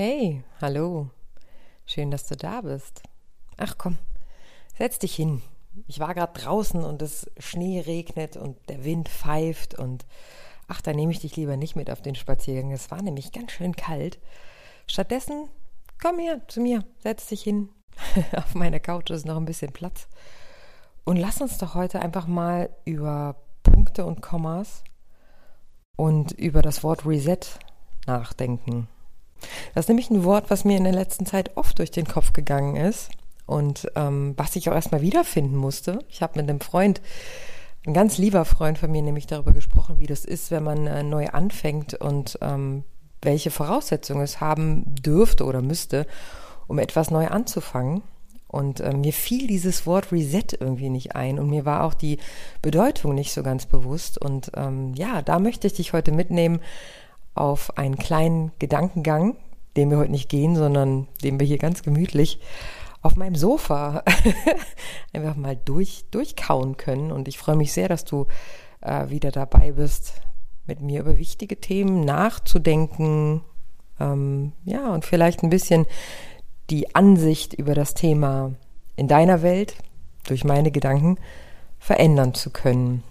Hey, hallo. Schön, dass du da bist. Ach komm, setz dich hin. Ich war gerade draußen und es Schnee regnet und der Wind pfeift und ach, da nehme ich dich lieber nicht mit auf den Spaziergang. Es war nämlich ganz schön kalt. Stattdessen komm her zu mir, setz dich hin. auf meiner Couch ist noch ein bisschen Platz. Und lass uns doch heute einfach mal über Punkte und Kommas und über das Wort Reset nachdenken. Das ist nämlich ein Wort, was mir in der letzten Zeit oft durch den Kopf gegangen ist und ähm, was ich auch erstmal wiederfinden musste. Ich habe mit einem Freund, ein ganz lieber Freund von mir, nämlich darüber gesprochen, wie das ist, wenn man äh, neu anfängt und ähm, welche Voraussetzungen es haben dürfte oder müsste, um etwas neu anzufangen. Und äh, mir fiel dieses Wort Reset irgendwie nicht ein und mir war auch die Bedeutung nicht so ganz bewusst. Und ähm, ja, da möchte ich dich heute mitnehmen, auf einen kleinen Gedankengang, den wir heute nicht gehen, sondern den wir hier ganz gemütlich auf meinem Sofa einfach mal durch, durchkauen können. Und ich freue mich sehr, dass du äh, wieder dabei bist, mit mir über wichtige Themen nachzudenken. Ähm, ja, und vielleicht ein bisschen die Ansicht über das Thema in deiner Welt durch meine Gedanken verändern zu können.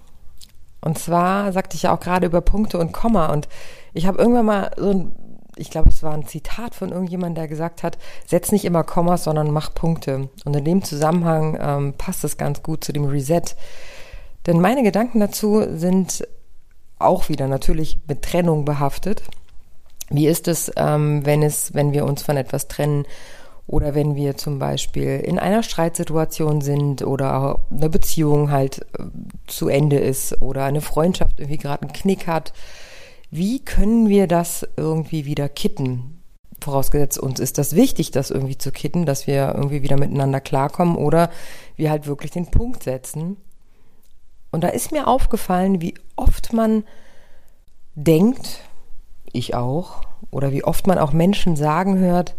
Und zwar sagte ich ja auch gerade über Punkte und Komma und ich habe irgendwann mal so ein, ich glaube, es war ein Zitat von irgendjemandem, der gesagt hat, setz nicht immer Kommas, sondern mach Punkte. Und in dem Zusammenhang ähm, passt es ganz gut zu dem Reset. Denn meine Gedanken dazu sind auch wieder natürlich mit Trennung behaftet. Wie ist es, ähm, wenn es, wenn wir uns von etwas trennen oder wenn wir zum Beispiel in einer Streitsituation sind oder eine Beziehung halt äh, zu Ende ist oder eine Freundschaft irgendwie gerade einen Knick hat? Wie können wir das irgendwie wieder kitten? Vorausgesetzt uns ist das wichtig, das irgendwie zu kitten, dass wir irgendwie wieder miteinander klarkommen oder wir halt wirklich den Punkt setzen. Und da ist mir aufgefallen, wie oft man denkt, ich auch, oder wie oft man auch Menschen sagen hört,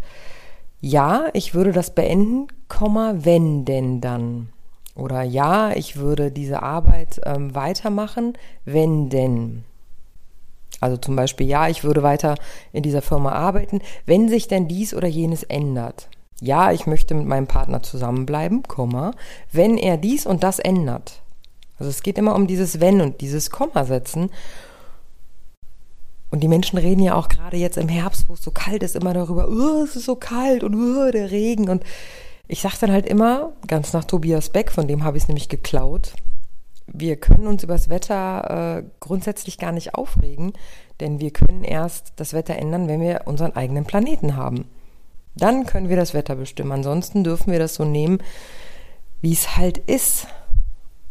ja, ich würde das beenden, wenn denn dann. Oder ja, ich würde diese Arbeit ähm, weitermachen, wenn denn. Also zum Beispiel, ja, ich würde weiter in dieser Firma arbeiten, wenn sich denn dies oder jenes ändert. Ja, ich möchte mit meinem Partner zusammenbleiben, Komma, wenn er dies und das ändert. Also es geht immer um dieses Wenn und dieses Komma setzen. Und die Menschen reden ja auch gerade jetzt im Herbst, wo es so kalt ist, immer darüber, oh, es ist so kalt und oh, der Regen. Und ich sage dann halt immer, ganz nach Tobias Beck, von dem habe ich es nämlich geklaut, wir können uns über das Wetter äh, grundsätzlich gar nicht aufregen, denn wir können erst das Wetter ändern, wenn wir unseren eigenen Planeten haben. Dann können wir das Wetter bestimmen. Ansonsten dürfen wir das so nehmen, wie es halt ist.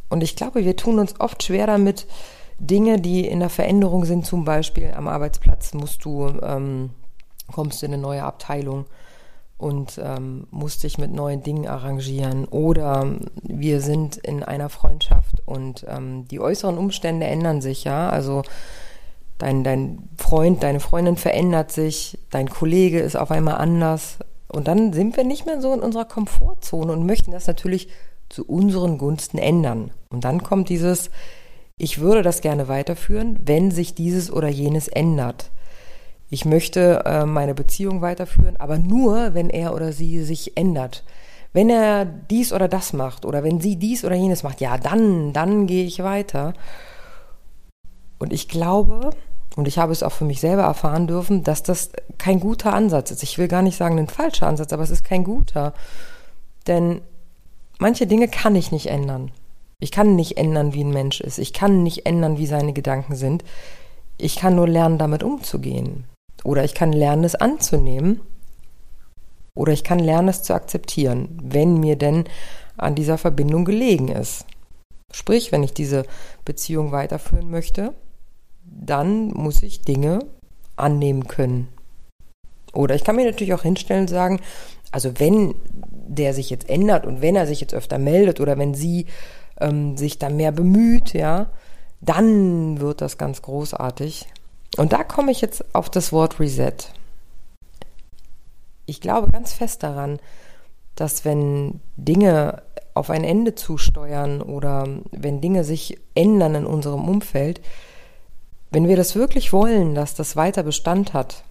Und ich glaube, wir tun uns oft schwer damit, Dinge, die in der Veränderung sind, zum Beispiel am Arbeitsplatz musst du, ähm, kommst du in eine neue Abteilung und ähm, musst dich mit neuen Dingen arrangieren. Oder wir sind in einer Freundschaft und ähm, die äußeren Umstände ändern sich, ja. Also dein, dein Freund, deine Freundin verändert sich, dein Kollege ist auf einmal anders. Und dann sind wir nicht mehr so in unserer Komfortzone und möchten das natürlich zu unseren Gunsten ändern. Und dann kommt dieses, ich würde das gerne weiterführen, wenn sich dieses oder jenes ändert ich möchte äh, meine Beziehung weiterführen, aber nur, wenn er oder sie sich ändert. Wenn er dies oder das macht oder wenn sie dies oder jenes macht, ja, dann, dann gehe ich weiter. Und ich glaube, und ich habe es auch für mich selber erfahren dürfen, dass das kein guter Ansatz ist. Ich will gar nicht sagen ein falscher Ansatz, aber es ist kein guter. Denn manche Dinge kann ich nicht ändern. Ich kann nicht ändern, wie ein Mensch ist. Ich kann nicht ändern, wie seine Gedanken sind. Ich kann nur lernen, damit umzugehen. Oder ich kann lernen, es anzunehmen. Oder ich kann lernen, es zu akzeptieren, wenn mir denn an dieser Verbindung gelegen ist. Sprich, wenn ich diese Beziehung weiterführen möchte, dann muss ich Dinge annehmen können. Oder ich kann mir natürlich auch hinstellen und sagen, also wenn der sich jetzt ändert und wenn er sich jetzt öfter meldet oder wenn sie ähm, sich da mehr bemüht, ja, dann wird das ganz großartig. Und da komme ich jetzt auf das Wort Reset. Ich glaube ganz fest daran, dass wenn Dinge auf ein Ende zusteuern oder wenn Dinge sich ändern in unserem Umfeld, wenn wir das wirklich wollen, dass das weiter Bestand hat,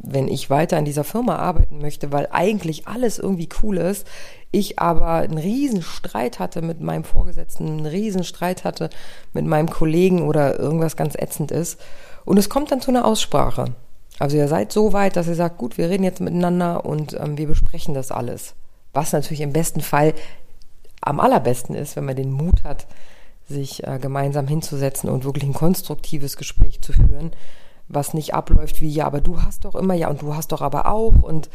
wenn ich weiter in dieser Firma arbeiten möchte, weil eigentlich alles irgendwie cool ist, ich aber einen riesen Streit hatte mit meinem Vorgesetzten, einen riesen Streit hatte mit meinem Kollegen oder irgendwas ganz ätzend ist und es kommt dann zu einer Aussprache. Also ihr seid so weit, dass ihr sagt, gut, wir reden jetzt miteinander und ähm, wir besprechen das alles. Was natürlich im besten Fall am allerbesten ist, wenn man den Mut hat, sich äh, gemeinsam hinzusetzen und wirklich ein konstruktives Gespräch zu führen, was nicht abläuft wie, ja, aber du hast doch immer, ja, und du hast doch aber auch und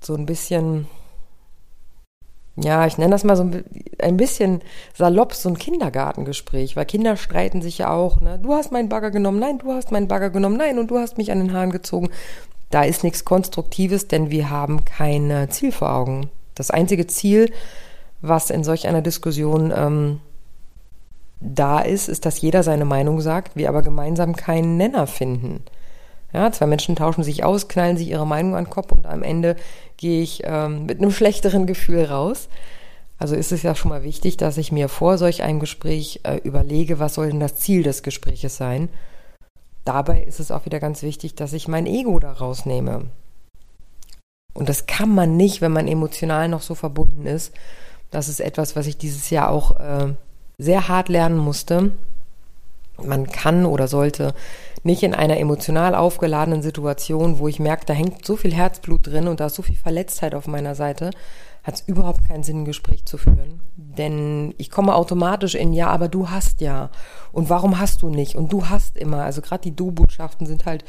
so ein bisschen, ja, ich nenne das mal so ein bisschen salopp, so ein Kindergartengespräch, weil Kinder streiten sich ja auch, ne? Du hast meinen Bagger genommen, nein, du hast meinen Bagger genommen, nein, und du hast mich an den Haaren gezogen. Da ist nichts Konstruktives, denn wir haben kein Ziel vor Augen. Das einzige Ziel, was in solch einer Diskussion ähm, da ist, ist, dass jeder seine Meinung sagt, wir aber gemeinsam keinen Nenner finden. Ja, zwei Menschen tauschen sich aus, knallen sich ihre Meinung an den Kopf und am Ende gehe ich ähm, mit einem schlechteren Gefühl raus. Also ist es ja schon mal wichtig, dass ich mir vor solch einem Gespräch äh, überlege, was soll denn das Ziel des Gespräches sein. Dabei ist es auch wieder ganz wichtig, dass ich mein Ego da rausnehme. Und das kann man nicht, wenn man emotional noch so verbunden ist. Das ist etwas, was ich dieses Jahr auch äh, sehr hart lernen musste. Man kann oder sollte nicht in einer emotional aufgeladenen Situation, wo ich merke, da hängt so viel Herzblut drin und da ist so viel Verletztheit auf meiner Seite, hat es überhaupt keinen Sinn, ein Gespräch zu führen. Denn ich komme automatisch in, ja, aber du hast ja. Und warum hast du nicht? Und du hast immer. Also gerade die Du-Botschaften sind halt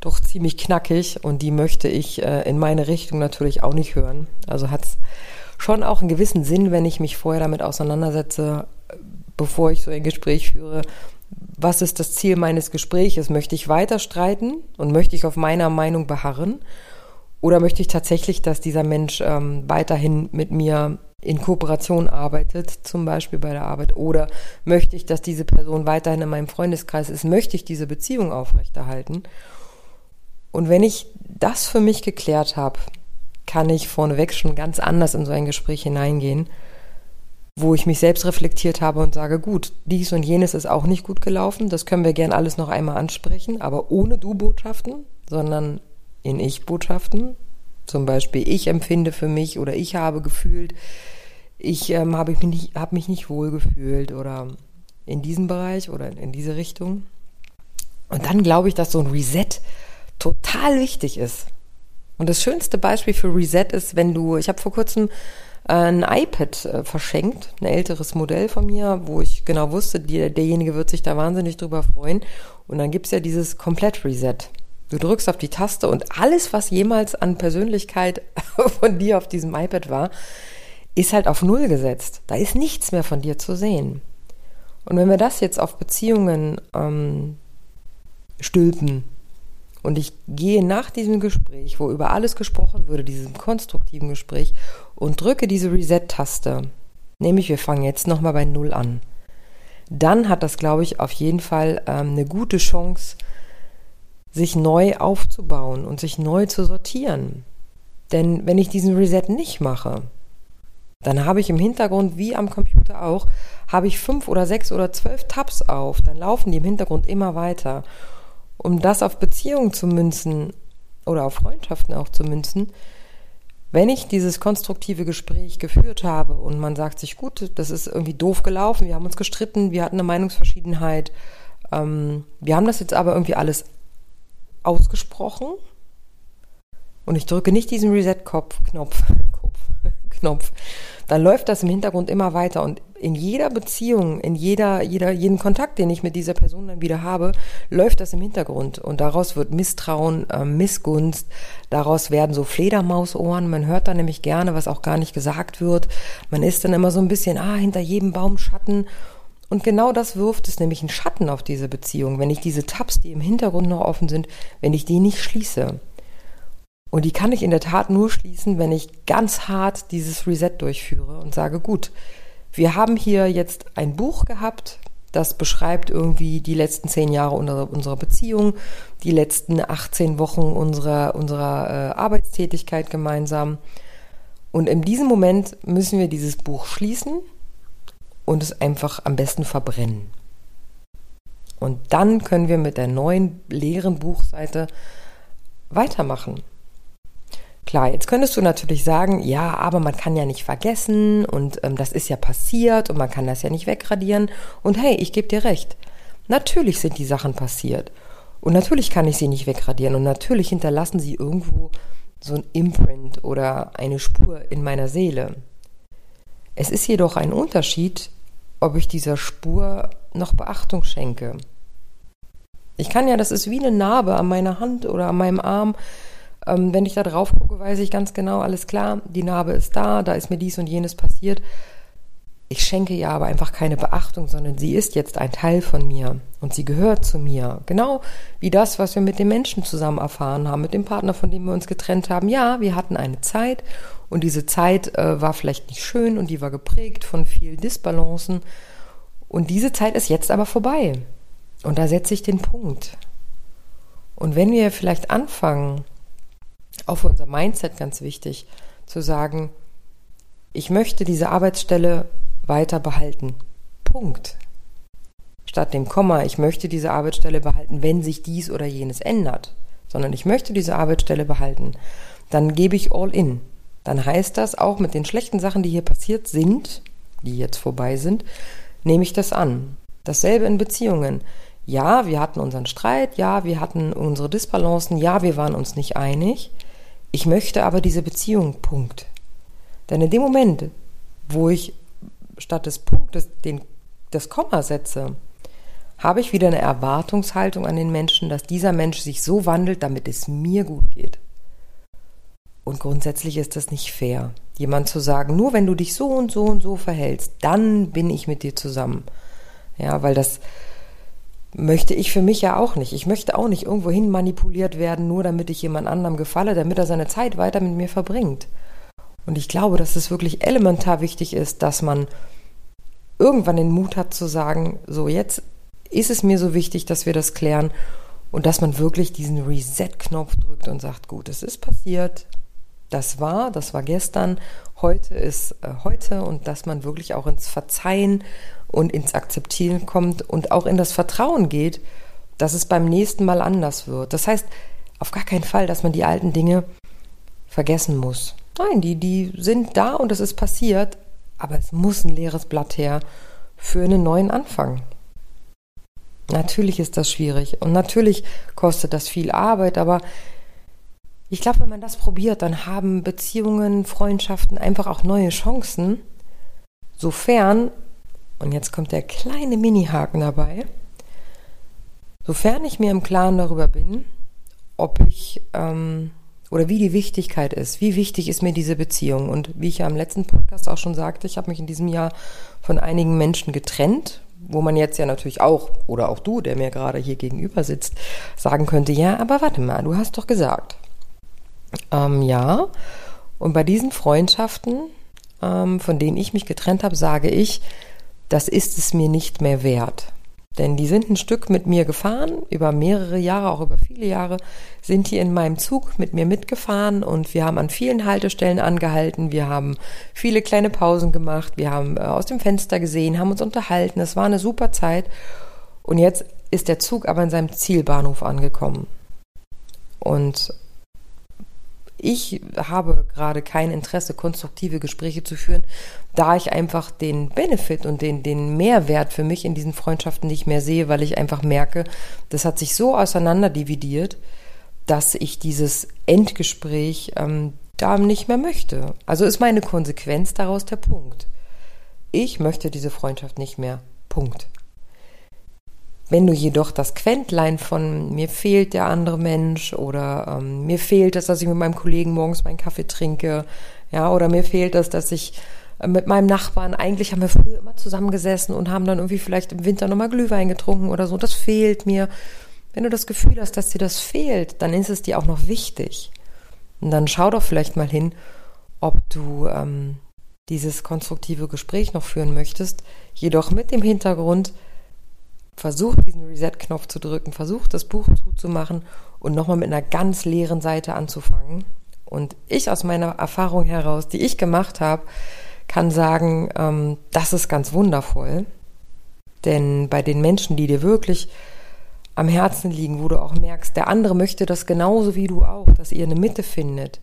doch ziemlich knackig und die möchte ich äh, in meine Richtung natürlich auch nicht hören. Also hat es schon auch einen gewissen Sinn, wenn ich mich vorher damit auseinandersetze, bevor ich so ein Gespräch führe, was ist das Ziel meines Gespräches? Möchte ich weiter streiten und möchte ich auf meiner Meinung beharren? Oder möchte ich tatsächlich, dass dieser Mensch ähm, weiterhin mit mir in Kooperation arbeitet, zum Beispiel bei der Arbeit? Oder möchte ich, dass diese Person weiterhin in meinem Freundeskreis ist? Möchte ich diese Beziehung aufrechterhalten? Und wenn ich das für mich geklärt habe, kann ich vorneweg schon ganz anders in so ein Gespräch hineingehen wo ich mich selbst reflektiert habe und sage, gut, dies und jenes ist auch nicht gut gelaufen, das können wir gern alles noch einmal ansprechen, aber ohne Du-Botschaften, sondern in Ich-Botschaften. Zum Beispiel, ich empfinde für mich oder ich habe gefühlt, ich ähm, habe mich, nicht, hab mich nicht wohl gefühlt oder in diesem Bereich oder in diese Richtung. Und dann glaube ich, dass so ein Reset total wichtig ist. Und das schönste Beispiel für Reset ist, wenn du, ich habe vor kurzem ein iPad äh, verschenkt, ein älteres Modell von mir, wo ich genau wusste, derjenige wird sich da wahnsinnig drüber freuen. Und dann gibt's ja dieses Komplett-Reset. Du drückst auf die Taste und alles, was jemals an Persönlichkeit von dir auf diesem iPad war, ist halt auf Null gesetzt. Da ist nichts mehr von dir zu sehen. Und wenn wir das jetzt auf Beziehungen ähm, stülpen, und ich gehe nach diesem Gespräch, wo über alles gesprochen würde, diesem konstruktiven Gespräch, und drücke diese Reset-Taste. Nämlich, wir fangen jetzt nochmal bei Null an. Dann hat das, glaube ich, auf jeden Fall ähm, eine gute Chance, sich neu aufzubauen und sich neu zu sortieren. Denn wenn ich diesen Reset nicht mache, dann habe ich im Hintergrund, wie am Computer auch, habe ich fünf oder sechs oder zwölf Tabs auf. Dann laufen die im Hintergrund immer weiter um das auf Beziehungen zu münzen oder auf Freundschaften auch zu münzen, wenn ich dieses konstruktive Gespräch geführt habe und man sagt sich, gut, das ist irgendwie doof gelaufen, wir haben uns gestritten, wir hatten eine Meinungsverschiedenheit, ähm, wir haben das jetzt aber irgendwie alles ausgesprochen und ich drücke nicht diesen Reset-Knopf, Knopf, dann läuft das im Hintergrund immer weiter. Und in jeder Beziehung, in jeder, jeder, jeden Kontakt, den ich mit dieser Person dann wieder habe, läuft das im Hintergrund. Und daraus wird Misstrauen, äh, Missgunst, daraus werden so Fledermausohren, man hört da nämlich gerne, was auch gar nicht gesagt wird, man ist dann immer so ein bisschen, ah, hinter jedem Baum Schatten. Und genau das wirft es nämlich einen Schatten auf diese Beziehung, wenn ich diese Tabs, die im Hintergrund noch offen sind, wenn ich die nicht schließe. Und die kann ich in der Tat nur schließen, wenn ich ganz hart dieses Reset durchführe und sage, gut, wir haben hier jetzt ein Buch gehabt, das beschreibt irgendwie die letzten zehn Jahre unserer, Beziehung, die letzten 18 Wochen unserer, unserer äh, Arbeitstätigkeit gemeinsam. Und in diesem Moment müssen wir dieses Buch schließen und es einfach am besten verbrennen. Und dann können wir mit der neuen leeren Buchseite weitermachen. Klar, jetzt könntest du natürlich sagen, ja, aber man kann ja nicht vergessen und ähm, das ist ja passiert und man kann das ja nicht wegradieren. Und hey, ich gebe dir recht. Natürlich sind die Sachen passiert. Und natürlich kann ich sie nicht wegradieren. Und natürlich hinterlassen sie irgendwo so ein Imprint oder eine Spur in meiner Seele. Es ist jedoch ein Unterschied, ob ich dieser Spur noch Beachtung schenke. Ich kann ja, das ist wie eine Narbe an meiner Hand oder an meinem Arm. Ähm, wenn ich da drauf gucke, weiß ich ganz genau, alles klar, die Narbe ist da, da ist mir dies und jenes passiert. Ich schenke ihr aber einfach keine Beachtung, sondern sie ist jetzt ein Teil von mir und sie gehört zu mir. Genau wie das, was wir mit dem Menschen zusammen erfahren haben, mit dem Partner, von dem wir uns getrennt haben. Ja, wir hatten eine Zeit und diese Zeit äh, war vielleicht nicht schön und die war geprägt von vielen Disbalancen. Und diese Zeit ist jetzt aber vorbei. Und da setze ich den Punkt. Und wenn wir vielleicht anfangen, auch für unser Mindset ganz wichtig, zu sagen, ich möchte diese Arbeitsstelle weiter behalten. Punkt. Statt dem Komma, ich möchte diese Arbeitsstelle behalten, wenn sich dies oder jenes ändert, sondern ich möchte diese Arbeitsstelle behalten, dann gebe ich all in. Dann heißt das auch mit den schlechten Sachen, die hier passiert sind, die jetzt vorbei sind, nehme ich das an. Dasselbe in Beziehungen. Ja, wir hatten unseren Streit, ja, wir hatten unsere Disbalancen, ja, wir waren uns nicht einig. Ich möchte aber diese Beziehung, Punkt. Denn in dem Moment, wo ich statt des Punktes den, das Komma setze, habe ich wieder eine Erwartungshaltung an den Menschen, dass dieser Mensch sich so wandelt, damit es mir gut geht. Und grundsätzlich ist das nicht fair, jemand zu sagen, nur wenn du dich so und so und so verhältst, dann bin ich mit dir zusammen. Ja, weil das möchte ich für mich ja auch nicht. Ich möchte auch nicht irgendwo hin manipuliert werden, nur damit ich jemand anderem gefalle, damit er seine Zeit weiter mit mir verbringt. Und ich glaube, dass es wirklich elementar wichtig ist, dass man irgendwann den Mut hat zu sagen, so jetzt ist es mir so wichtig, dass wir das klären und dass man wirklich diesen Reset-Knopf drückt und sagt, gut, es ist passiert, das war, das war gestern, heute ist äh, heute und dass man wirklich auch ins Verzeihen und ins Akzeptieren kommt und auch in das Vertrauen geht, dass es beim nächsten Mal anders wird. Das heißt, auf gar keinen Fall, dass man die alten Dinge vergessen muss. Nein, die, die sind da und es ist passiert, aber es muss ein leeres Blatt her für einen neuen Anfang. Natürlich ist das schwierig und natürlich kostet das viel Arbeit, aber ich glaube, wenn man das probiert, dann haben Beziehungen, Freundschaften einfach auch neue Chancen, sofern, und jetzt kommt der kleine Mini-Haken dabei, sofern ich mir im Klaren darüber bin, ob ich ähm, oder wie die Wichtigkeit ist. Wie wichtig ist mir diese Beziehung? Und wie ich ja im letzten Podcast auch schon sagte, ich habe mich in diesem Jahr von einigen Menschen getrennt, wo man jetzt ja natürlich auch, oder auch du, der mir gerade hier gegenüber sitzt, sagen könnte, ja, aber warte mal, du hast doch gesagt. Ähm, ja, und bei diesen Freundschaften, ähm, von denen ich mich getrennt habe, sage ich, das ist es mir nicht mehr wert. Denn die sind ein Stück mit mir gefahren, über mehrere Jahre, auch über viele Jahre, sind die in meinem Zug mit mir mitgefahren und wir haben an vielen Haltestellen angehalten, wir haben viele kleine Pausen gemacht, wir haben äh, aus dem Fenster gesehen, haben uns unterhalten, es war eine super Zeit. Und jetzt ist der Zug aber in seinem Zielbahnhof angekommen. Und ich habe gerade kein Interesse, konstruktive Gespräche zu führen, da ich einfach den Benefit und den, den Mehrwert für mich in diesen Freundschaften nicht mehr sehe, weil ich einfach merke, das hat sich so auseinanderdividiert, dass ich dieses Endgespräch ähm, da nicht mehr möchte. Also ist meine Konsequenz daraus der Punkt. Ich möchte diese Freundschaft nicht mehr. Punkt. Wenn du jedoch das Quäntlein von mir fehlt der andere Mensch oder ähm, mir fehlt es, dass ich mit meinem Kollegen morgens meinen Kaffee trinke, ja, oder mir fehlt es, dass ich äh, mit meinem Nachbarn, eigentlich haben wir früher immer zusammengesessen und haben dann irgendwie vielleicht im Winter nochmal Glühwein getrunken oder so, das fehlt mir. Wenn du das Gefühl hast, dass dir das fehlt, dann ist es dir auch noch wichtig. Und dann schau doch vielleicht mal hin, ob du ähm, dieses konstruktive Gespräch noch führen möchtest, jedoch mit dem Hintergrund, versuch diesen Reset-Knopf zu drücken, versuch das Buch zuzumachen und nochmal mit einer ganz leeren Seite anzufangen Und ich aus meiner Erfahrung heraus, die ich gemacht habe, kann sagen, ähm, das ist ganz wundervoll. Denn bei den Menschen, die dir wirklich am Herzen liegen, wo du auch merkst, der andere möchte das genauso wie du auch, dass ihr eine Mitte findet,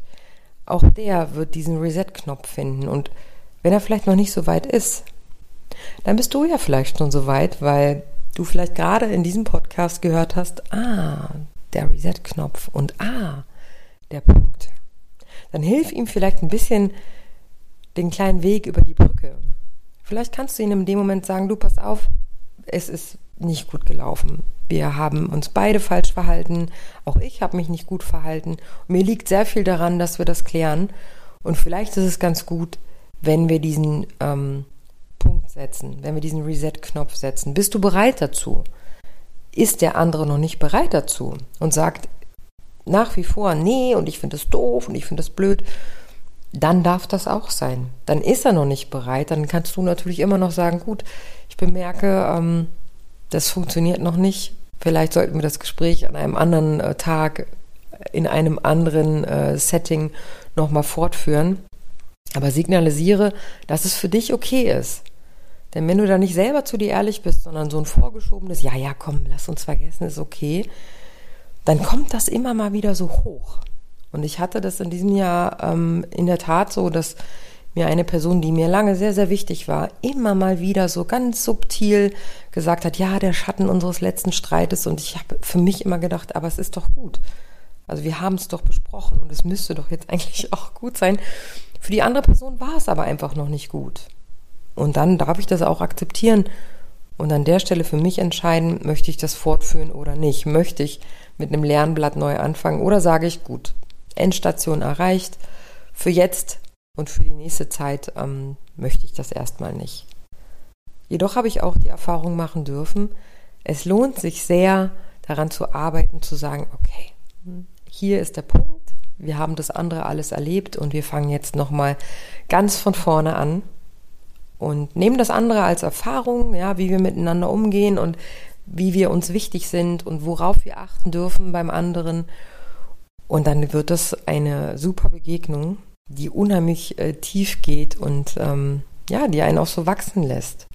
auch der wird diesen Reset-Knopf finden. Und wenn er vielleicht noch nicht so weit ist, dann bist du ja vielleicht schon so weit, weil du vielleicht gerade in diesem Podcast gehört hast, ah, der Reset-Knopf und ah, der Punkt. Dann hilf ihm vielleicht ein bisschen den kleinen Weg über die Brücke. Vielleicht kannst du ihm in dem Moment sagen, du pass auf, es ist nicht gut gelaufen. Wir haben uns beide falsch verhalten. Auch ich habe mich nicht gut verhalten. Mir liegt sehr viel daran, dass wir das klären. Und vielleicht ist es ganz gut, wenn wir diesen ähm, Punkt setzen, wenn wir diesen Reset-Knopf setzen. Bist du bereit dazu? Ist der andere noch nicht bereit dazu und sagt nach wie vor, nee, und ich finde es doof und ich finde es blöd, dann darf das auch sein. Dann ist er noch nicht bereit. Dann kannst du natürlich immer noch sagen, gut, ich bemerke, ähm, das funktioniert noch nicht. Vielleicht sollten wir das Gespräch an einem anderen äh, Tag in einem anderen äh, Setting nochmal fortführen. Aber signalisiere, dass es für dich okay ist. Denn wenn du da nicht selber zu dir ehrlich bist, sondern so ein vorgeschobenes, ja, ja, komm, lass uns vergessen, ist okay, dann kommt das immer mal wieder so hoch. Und ich hatte das in diesem Jahr ähm, in der Tat so, dass mir eine Person, die mir lange sehr, sehr wichtig war, immer mal wieder so ganz subtil gesagt hat, ja, der Schatten unseres letzten Streites. Und ich habe für mich immer gedacht, aber es ist doch gut. Also wir haben es doch besprochen und es müsste doch jetzt eigentlich auch gut sein. Für die andere Person war es aber einfach noch nicht gut. Und dann darf ich das auch akzeptieren und an der Stelle für mich entscheiden, möchte ich das fortführen oder nicht. Möchte ich mit einem Lernblatt neu anfangen oder sage ich, gut, Endstation erreicht, für jetzt und für die nächste Zeit ähm, möchte ich das erstmal nicht. Jedoch habe ich auch die Erfahrung machen dürfen, es lohnt sich sehr, daran zu arbeiten, zu sagen, okay, hier ist der Punkt, wir haben das andere alles erlebt und wir fangen jetzt nochmal ganz von vorne an und nehmen das andere als Erfahrung, ja, wie wir miteinander umgehen und wie wir uns wichtig sind und worauf wir achten dürfen beim anderen. Und dann wird das eine super Begegnung die unheimlich äh, tief geht und ähm, ja, die einen auch so wachsen lässt.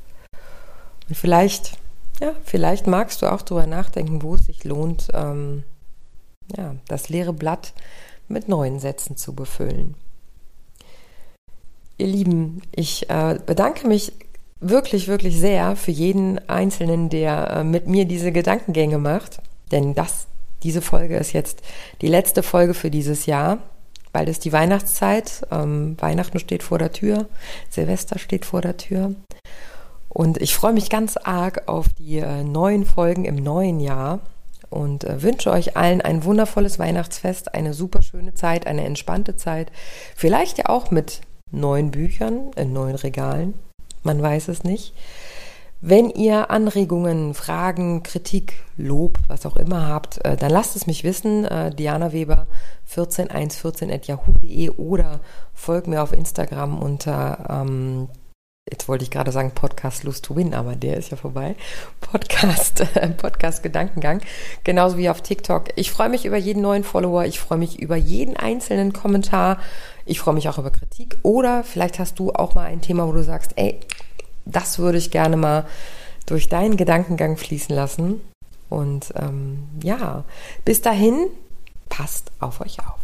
Und vielleicht, ja, vielleicht magst du auch darüber nachdenken, wo es sich lohnt, ähm, ja, das leere Blatt mit neuen Sätzen zu befüllen. Ihr Lieben, ich äh, bedanke mich wirklich, wirklich sehr für jeden Einzelnen, der äh, mit mir diese Gedankengänge macht. Denn das, diese Folge ist jetzt die letzte Folge für dieses Jahr. Bald ist die Weihnachtszeit. Ähm, Weihnachten steht vor der Tür. Silvester steht vor der Tür. Und ich freue mich ganz arg auf die äh, neuen Folgen im neuen Jahr und äh, wünsche euch allen ein wundervolles Weihnachtsfest, eine super schöne Zeit, eine entspannte Zeit. Vielleicht ja auch mit neuen Büchern in neuen Regalen. Man weiß es nicht. Wenn ihr Anregungen, Fragen, Kritik, Lob, was auch immer habt, äh, dann lasst es mich wissen. Äh, Diana Weber 14114 at yahoo.de oder folgt mir auf Instagram unter, ähm, jetzt wollte ich gerade sagen Podcast Lust to Win, aber der ist ja vorbei. Podcast, äh, Podcast Gedankengang. Genauso wie auf TikTok. Ich freue mich über jeden neuen Follower. Ich freue mich über jeden einzelnen Kommentar. Ich freue mich auch über Kritik. Oder vielleicht hast du auch mal ein Thema, wo du sagst, ey, das würde ich gerne mal durch deinen Gedankengang fließen lassen. Und ähm, ja, bis dahin, passt auf euch auf.